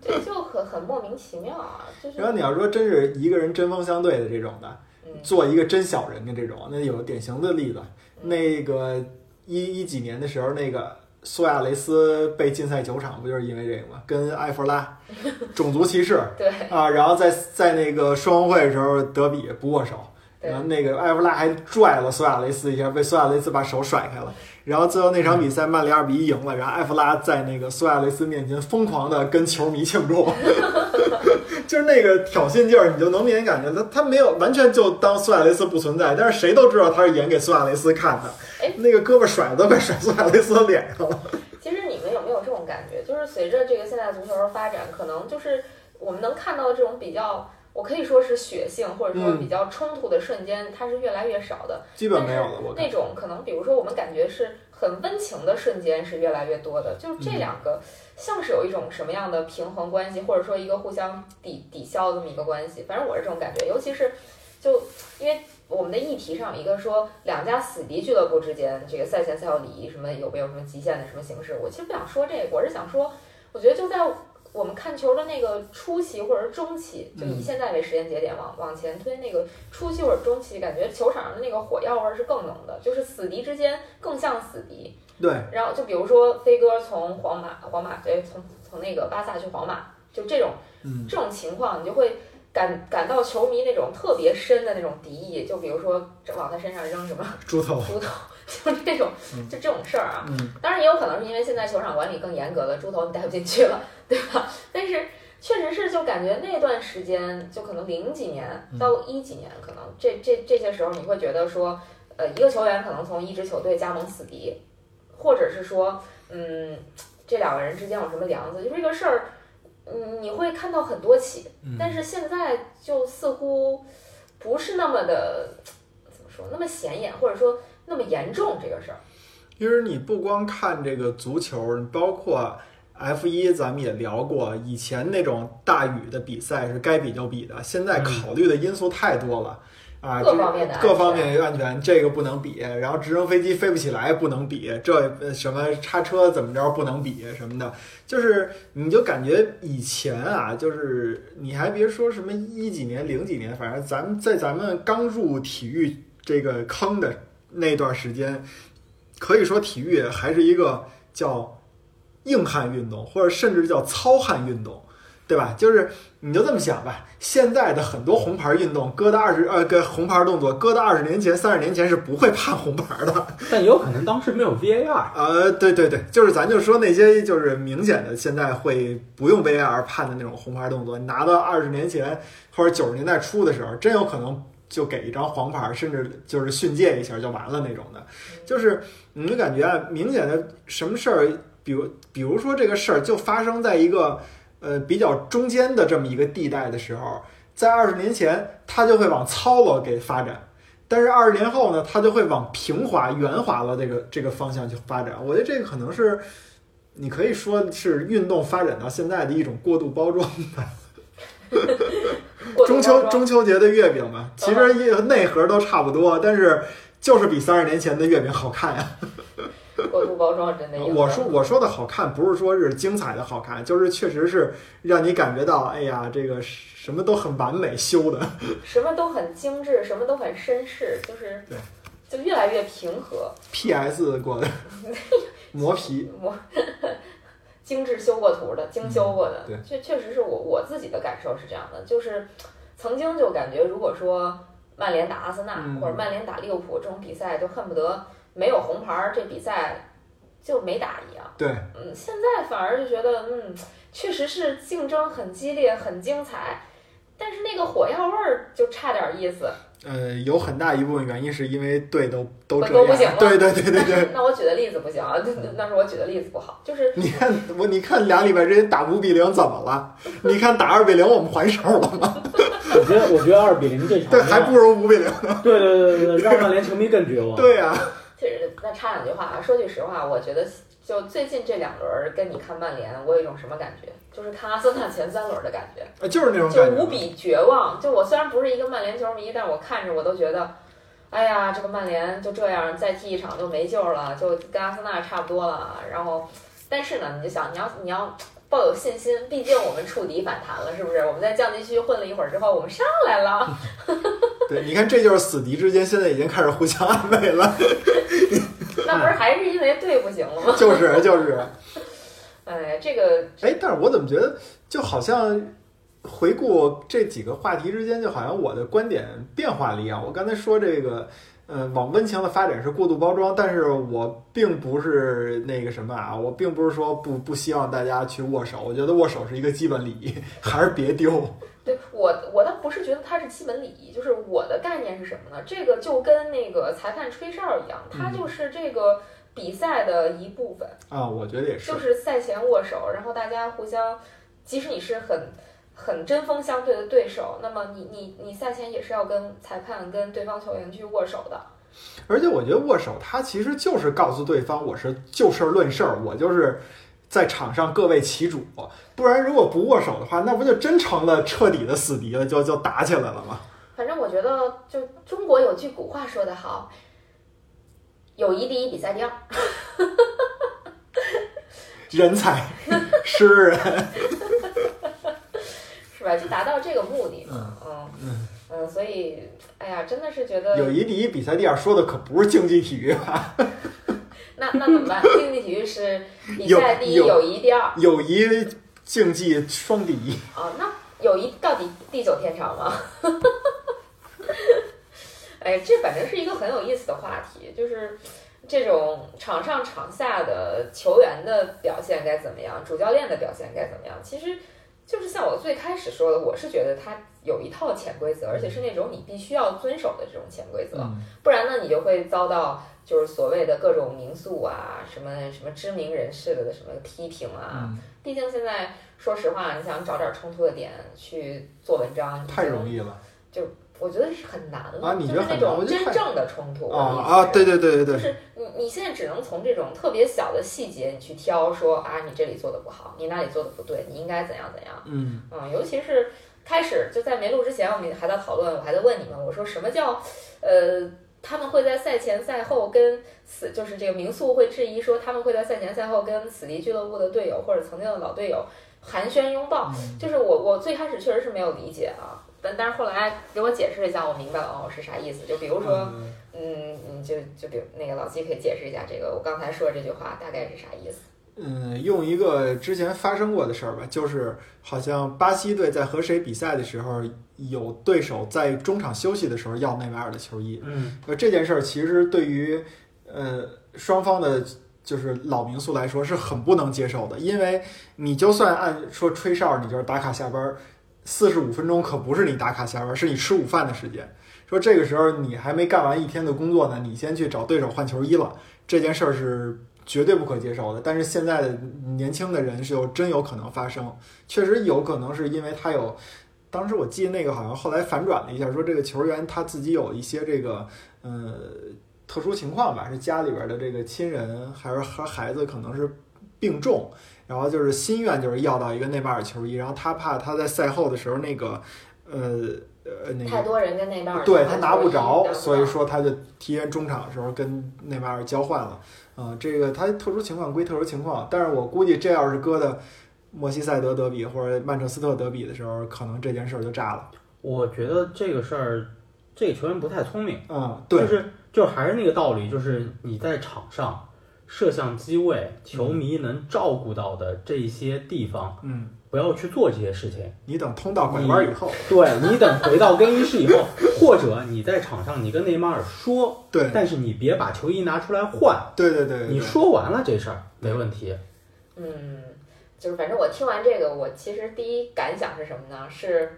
对，就很很莫名其妙啊，就是然后你要说真是一个人针锋相对的这种的，嗯做一个真小人的这种，那有典型的例子。嗯那个一一几年的时候，那个苏亚雷斯被禁赛九场，不就是因为这个吗？跟埃弗拉 种族歧视对啊，然后在在那个双红会的时候德比不握手，然后那个埃弗拉还拽了苏亚雷斯一下，被苏亚雷斯把手甩开了。然后最后那场比赛，曼联二比一赢了，然后埃弗拉在那个苏亚雷斯面前疯狂的跟球迷庆祝，就是那个挑衅劲儿，你就能明显感觉他他没有完全就当苏亚雷斯不存在，但是谁都知道他是演给苏亚雷斯看的哎。那个胳膊甩的都快甩苏亚雷斯的脸上了。其实你们有没有这种感觉？就是随着这个现代足球的发展，可能就是我们能看到的这种比较，我可以说是血性或者说嗯比较冲突的瞬间，它是越来越少的。基本没有了，我那种可能，比如说我们感觉是很温情的瞬间是越来越多的，就这两个像是有一种什么样的平衡关系，或者说一个互相抵抵消的这么一个关系。反正我是这种感觉，尤其是就因为我们的议题上有一个说两家死敌俱乐部之间这个赛前赛后礼仪什么有没有什么极限的什么形式，我其实不想说这个，我是想说，我觉得就在我们看球的那个初期或者是中期，就以嗯现在为时间节点往往前推，那个初期或者中期，感觉球场上的那个火药味儿是更浓的，就是死敌之间更像死敌。对，然后就比如说飞哥从皇马，皇马对，从从那个巴萨去皇马，就这种嗯，这种情况，你就会感感到球迷那种特别深的那种敌意。就比如说往他身上扔什么猪头，猪头，就这种嗯就这种事儿啊。嗯，当然也有可能是因为现在球场管理更严格了，猪头你带不进去了，对吧？但是确实是就感觉那段时间，就可能零几年嗯到一几年，可能这这这些时候你会觉得说，呃，一个球员可能从一支球队加盟死敌，或者是说，嗯，这两个人之间有什么梁子，就这个事儿，嗯，你会看到很多起，嗯但是现在就似乎不是那么的怎么说，那么显眼，或者说那么严重这个事儿。其实你不光看这个足球，包括 F 一，咱们也聊过，以前那种大雨的比赛是该比就比的，现在嗯考虑的因素太多了。啊，各这方面的各方面安全，这个不能比，然后直升飞机飞不起来不能比，这呃什么叉车怎么着不能比什么的，就是你就感觉以前啊，就是你还别说什么一几年、零几年，反正咱们在咱们刚入体育这个坑的那段时间，可以说体育还是一个叫硬汉运动，或者甚至叫糙汉运动，对吧？就是你就这么想吧，现在的很多红牌运动，搁到二十呃，搁红牌动作，搁到二十年前、三十年前是不会判红牌的。但有可能当时没有 VAR，呃，对对对，就是咱就说那些就是明显的现在会不用 VAR 判的那种红牌动作，你拿到二十年前或者九十年代初的时候，真有可能就给一张黄牌，甚至就是训诫一下就完了那种的。就是你就感觉啊，明显的什么事儿，比如比如说这个事儿就发生在一个呃比较中间的这么一个地带的时候，在二十年前它就会往糙了给发展。但是二十年后呢，它就会往平滑、圆滑了这个这个方向去发展。我觉得这个可能是，你可以说是运动发展到现在的一种过度包装吧。中秋中秋节的月饼嘛，其实也内核都差不多，但是就是比三十年前的月饼好看呀。过度包装真的有。我说我说的好看，不是说是精彩的好看，就是确实是让你感觉到，哎呀，这个什么都很完美修的。什么都很精致，什么都很绅士，就是对就越来越平和，PS 过的 磨皮，磨精致修过图的，精修过的嗯，确确实是我我自己的感受是这样的，就是曾经就感觉如果说曼联打阿森纳、嗯或者曼联打利物浦这种比赛，就恨不得没有红牌儿，这比赛就没打一样。对，嗯，现在反而就觉得，嗯，确实是竞争很激烈，很精彩，但是那个火药味儿就差点意思。呃，有很大一部分原因是因为队都都这样，都不行了对对对对对。那我举的例子不行啊，那那是我举的例子不好，就是 你看我，你看俩礼拜之前打五比零怎么了？你看打二比零我们还手了吗？我觉得我觉得二比零这场对，还不如五比零。对对对对对，让曼联球迷更绝望。对呀、其实那插两句话啊，说句实话，我觉得就最近这两轮儿跟你看曼联，我有一种什么感觉？就是看阿森纳前三轮的感觉，啊就是那种就感觉。无比绝望。就我虽然不是一个曼联球迷，但我看着我都觉得，哎呀，这个曼联就这样再踢一场就没救了，就跟阿森纳差不多了。然后，但是呢，你就想你要你要。抱有信心，毕竟我们触底反弹了，是不是？我们在降级区混了一会儿之后，我们上来了。对，你看这就是死敌之间现在已经开始互相安慰了，那不是还是因为队不行了吗？就 是就是。哎，这个哎，但是我怎么觉得就好像回顾这几个话题之间，就好像我的观点变化了一样。我刚才说这个，呃，往温情的发展是过度包装，但是我并不是那个什么啊，我并不是说不不希望大家去握手，我觉得握手是一个基本礼仪，还是别丢。对我，我倒不是觉得它是基本礼仪，就是我的概念是什么呢？这个就跟那个裁判吹哨一样，它嗯就是这个比赛的一部分，啊，我觉得也是就。是赛前握手，然后大家互相，即使你是很很针锋相对的对手，那么你你你赛前也是要跟裁判、跟对方球员去握手的。而且我觉得握手，他其实就是告诉对方我是就事儿论事儿，我就是在场上各为其主。不然如果不握手的话，那不就真成了彻底的死敌了，就就打起来了吗？反正我觉得，就中国有句古话说得好，友谊第一，比赛第二。人才，诗人，是吧？就达到这个目的嗯嘛，嗯嗯嗯，所以，哎呀，真的是觉得友谊第一，比赛第二，说的可不是竞技体育吧？那那怎么办？竞技体育是比赛第一，友谊第二友谊竞技双第一。啊。那友谊到底地久天长吗？哎，这反正是一个很有意思的话题，就是这种场上场下的球员的表现该怎么样，主教练的表现该怎么样？其实就是像我最开始说的，我是觉得它有一套潜规则，而且是那种你必须要遵守的这种潜规则。嗯不然呢，你就会遭到就是所谓的各种民宿啊，什么什么知名人士的什么批评啊。嗯，毕竟现在说实话，你想找点冲突的点去做文章，太容易，易了我觉得是很难了。啊你觉得就是那种真正的冲突啊啊！对对。对对对对，就是你，你现在只能从这种特别小的细节你去挑说啊，你这里做的不好，你那里做的不对，你应该怎样怎样。嗯嗯，尤其是开始就在没录之前，我们还在讨论，我还在问你们，我说什么叫呃，他们会在赛前赛后跟死，就是这个民宿会质疑说他们会在赛前赛后跟死敌俱乐部的队友或者曾经的老队友寒暄拥抱，嗯就是我我最开始确实是没有理解啊。但但是后来给我解释了一下，我明白了哦是啥意思。就比如说，嗯嗯，你就就比如那个老季可以解释一下这个我刚才说这句话大概是啥意思？嗯，用一个之前发生过的事儿吧，就是好像巴西队在和谁比赛的时候，有对手在中场休息的时候要内马尔的球衣。嗯，呃，这件事儿其实对于呃双方的，就是老民宿来说是很不能接受的，因为你就算按说吹哨，你就是打卡下班儿，四十五分钟可不是你打卡下班，是你吃午饭的时间。说这个时候你还没干完一天的工作呢，你先去找对手换球衣了，这件事儿是绝对不可接受的。但是现在的年轻的人是有真有可能发生，确实有可能是因为他有。当时我记得那个好像后来反转了一下，说这个球员他自己有一些这个呃特殊情况吧，是家里边的这个亲人还是和孩子可能是病重，然后就是心愿就是要到一个内马尔球衣，然后他怕他在赛后的时候那个呃呃那个。太多人跟内马尔对他拿不着，所以说他就提前中场的时候跟内马尔交换了。啊、这个他特殊情况归特殊情况，但是我估计这要是搁的莫西塞德德比或者曼彻斯特德比的时候，可能这件事儿就炸了。我觉得这个事儿，这个球员不太聪明，嗯，对就，是就还是那个道理，就是你在场上摄像机位、球迷能照顾到的这些地方，嗯，不要去做这些事情。你等通道拐弯以后，对你等回到更衣室以后，或者你在场上你跟内马尔说，对，但是你别把球衣拿出来换，对对对对，你说完了这事儿没问题。嗯，就是反正我听完这个，我其实第一感想是什么呢？是，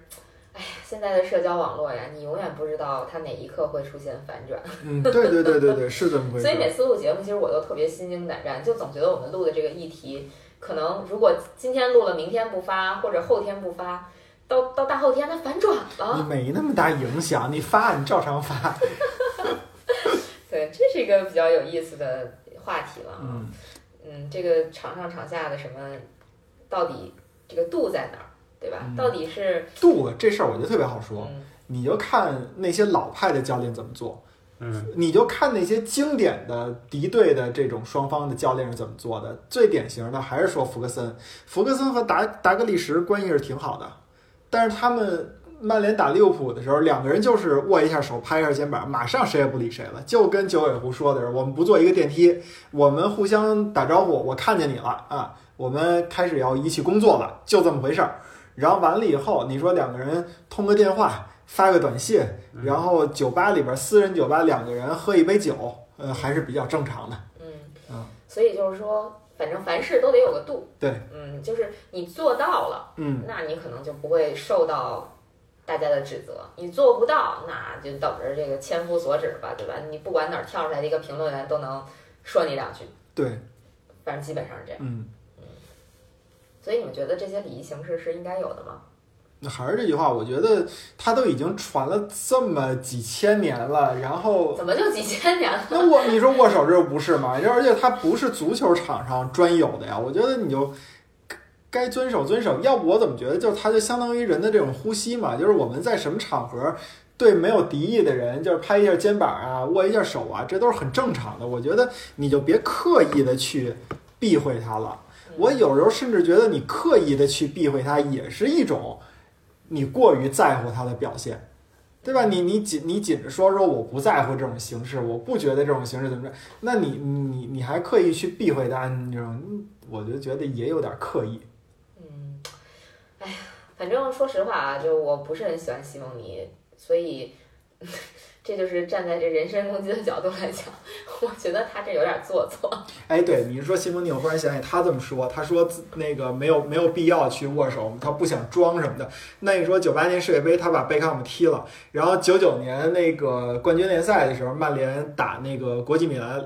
哎呀，现在的社交网络呀，你永远不知道它哪一刻会出现反转。嗯，对对对对对，是这么回事所以。每次录节目，其实我都特别心惊胆战，就总觉得我们录的这个议题，可能如果今天录了，明天不发，或者后天不发，到到大后天它反转了你了。没那么大影响，你发你照常发。对，这是一个比较有意思的话题了啊。嗯，嗯，这个场上场下的什么，到底这个度在哪儿，对吧？嗯到底是度这事儿我觉得特别好说，嗯你就看那些老派的教练怎么做，嗯，你就看那些经典的敌对的这种双方的教练是怎么做的。最典型的还是说福格森，福格森和达达格利什关系是挺好的，但是他们。曼联打利物浦的时候，两个人就是握一下手，拍一下肩膀，马上谁也不理谁了。就跟九尾狐说的是，我们不坐一个电梯，我们互相打招呼，我看见你了啊，我们开始要一起工作了，就这么回事儿。然后完了以后，你说两个人通个电话，发个短信，嗯然后酒吧里边私人酒吧两个人喝一杯酒，呃，还是比较正常的。嗯嗯所以就是说，反正凡事都得有个度。对，嗯，就是你做到了，嗯，那你可能就不会受到大家的指责；你做不到，那就等着这个千夫所指吧，对吧？你不管哪儿跳出来的一个评论员都能说你两句，对，反正基本上是这样。嗯，所以你们觉得这些礼仪形式是应该有的吗？那还是这句话，我觉得它都已经传了这么几千年了，然后怎么就几千年了？那我你说握手这又不是吗？而且它不是足球场上专有的呀，我觉得你就该该遵守遵守。要不我怎么觉得就是它就相当于人的这种呼吸嘛，就是我们在什么场合对没有敌意的人，就是拍一下肩膀啊，握一下手啊，这都是很正常的。我觉得你就别刻意的去避讳它了。我有时候甚至觉得你刻意的去避讳它，也是一种你过于在乎它的表现。对吧？你你紧你紧着说说我不在乎这种形式，我不觉得这种形式怎么着，那你你你还刻意去避讳它，你这种，我就觉得也有点刻意。嗯，哎呀，反正说实话啊，就我不是很喜欢西蒙尼，所以这就是站在这人身攻击的角度来讲，我觉得他这有点做作。哎，对，你说西蒙尼，我忽然想起他这么说，他说自那个没有没有必要去握手，他不想装什么的。那你说九八年世界杯他把贝克汉姆踢了，然后九九年那个冠军联赛的时候，曼联打那个国际米兰，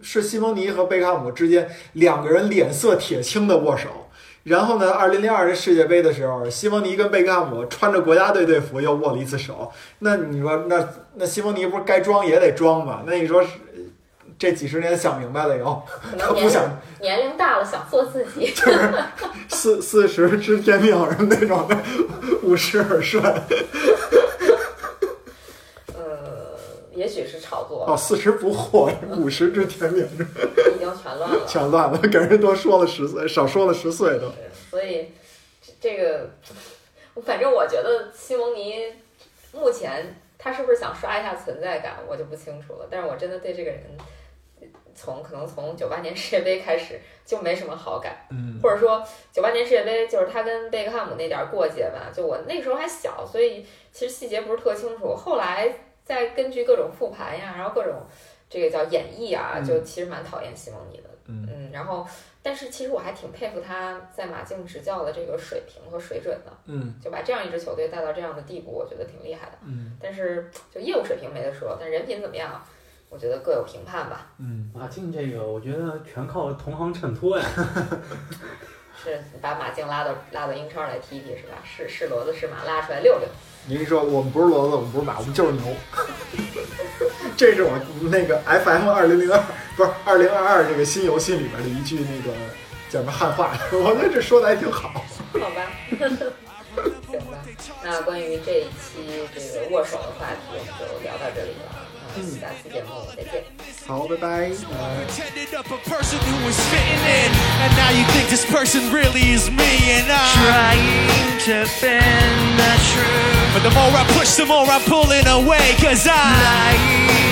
是西蒙尼和贝克汉姆之间两个人脸色铁青的握手。然后呢，二零零二年世界杯的时候，西蒙尼跟贝克汉姆穿着国家队队服又握了一次手。那你说，那那西蒙尼不是该装也得装吗？那你说是这几十年想明白了以后，他 不想年龄大了，想做自己。就是四四十知天命什么那种的，五十耳顺呃，也许是炒作，哦，四十不惑，五十知天命，全乱了。全乱了，给人多说了十岁，少说了十岁都。所以这这个，反正我觉得西蒙尼目前他是不是想刷一下存在感，我就不清楚了。但是我真的对这个人，从可能从九八年世界杯开始就没什么好感，嗯或者说九八年世界杯就是他跟贝克汉姆那点儿过节吧，就我那时候还小，所以其实细节不是特清楚。后来再根据各种复盘呀，然后各种这个叫演绎啊，嗯就其实蛮讨厌西蒙尼的。嗯嗯，然后但是其实我还挺佩服他在马竞执教的这个水平和水准的，嗯就把这样一支球队带到这样的地步，我觉得挺厉害的。嗯但是就业务水平没得说，但人品怎么样，我觉得各有评判吧。嗯，马竞这个，我觉得全靠同行衬托呀。是把马竞拉到拉到英超来踢踢是吧？是是骡子是马，拉出来溜溜。你跟你说，我们不是骡子，我们不是马，我们就是牛。这是我那个 FM 二零零二不是二零二二这个新游戏里边的一句那个叫什么汉话，我觉得这说的还挺好。好吧，行吧。那关于这一期这个握手的话题，我们就聊到这里了。嗯下期节目再见。好，拜拜。呃 to bend the truth. But the more I push, the more I'm pulling away, cause I. Lying.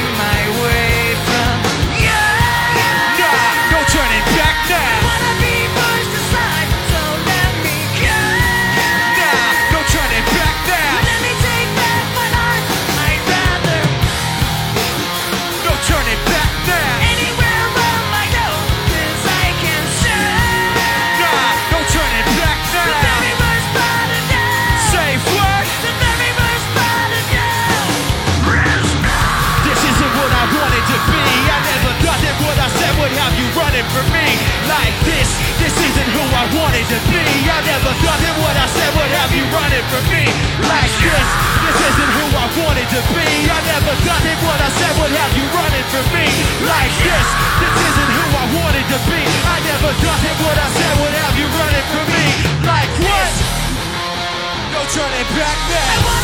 Wanted to be. I never thought that what I said would have you running from me like this. This isn't who I wanted to be. I never thought that what I said would have you running from me like this. This isn't who I wanted to be. I never thought that what I said would have you running for me like what? No turning back now.